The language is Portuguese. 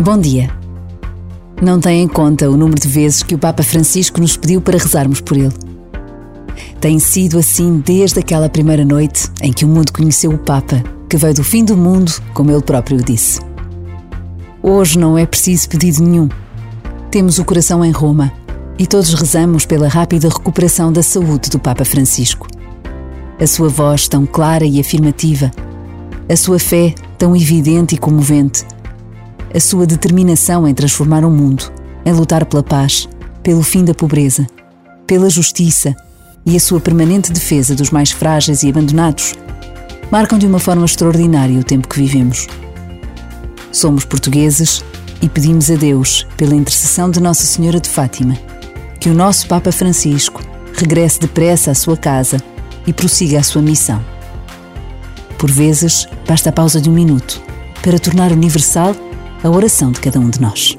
Bom dia. Não tem em conta o número de vezes que o Papa Francisco nos pediu para rezarmos por ele. Tem sido assim desde aquela primeira noite em que o mundo conheceu o Papa, que veio do fim do mundo, como ele próprio disse. Hoje não é preciso pedido nenhum. Temos o coração em Roma e todos rezamos pela rápida recuperação da saúde do Papa Francisco. A sua voz tão clara e afirmativa, a sua fé tão evidente e comovente a sua determinação em transformar o mundo, em lutar pela paz, pelo fim da pobreza, pela justiça e a sua permanente defesa dos mais frágeis e abandonados, marcam de uma forma extraordinária o tempo que vivemos. Somos portugueses e pedimos a Deus, pela intercessão de Nossa Senhora de Fátima, que o nosso Papa Francisco regresse depressa à sua casa e prossiga a sua missão. Por vezes, basta a pausa de um minuto para tornar universal a oração de cada um de nós.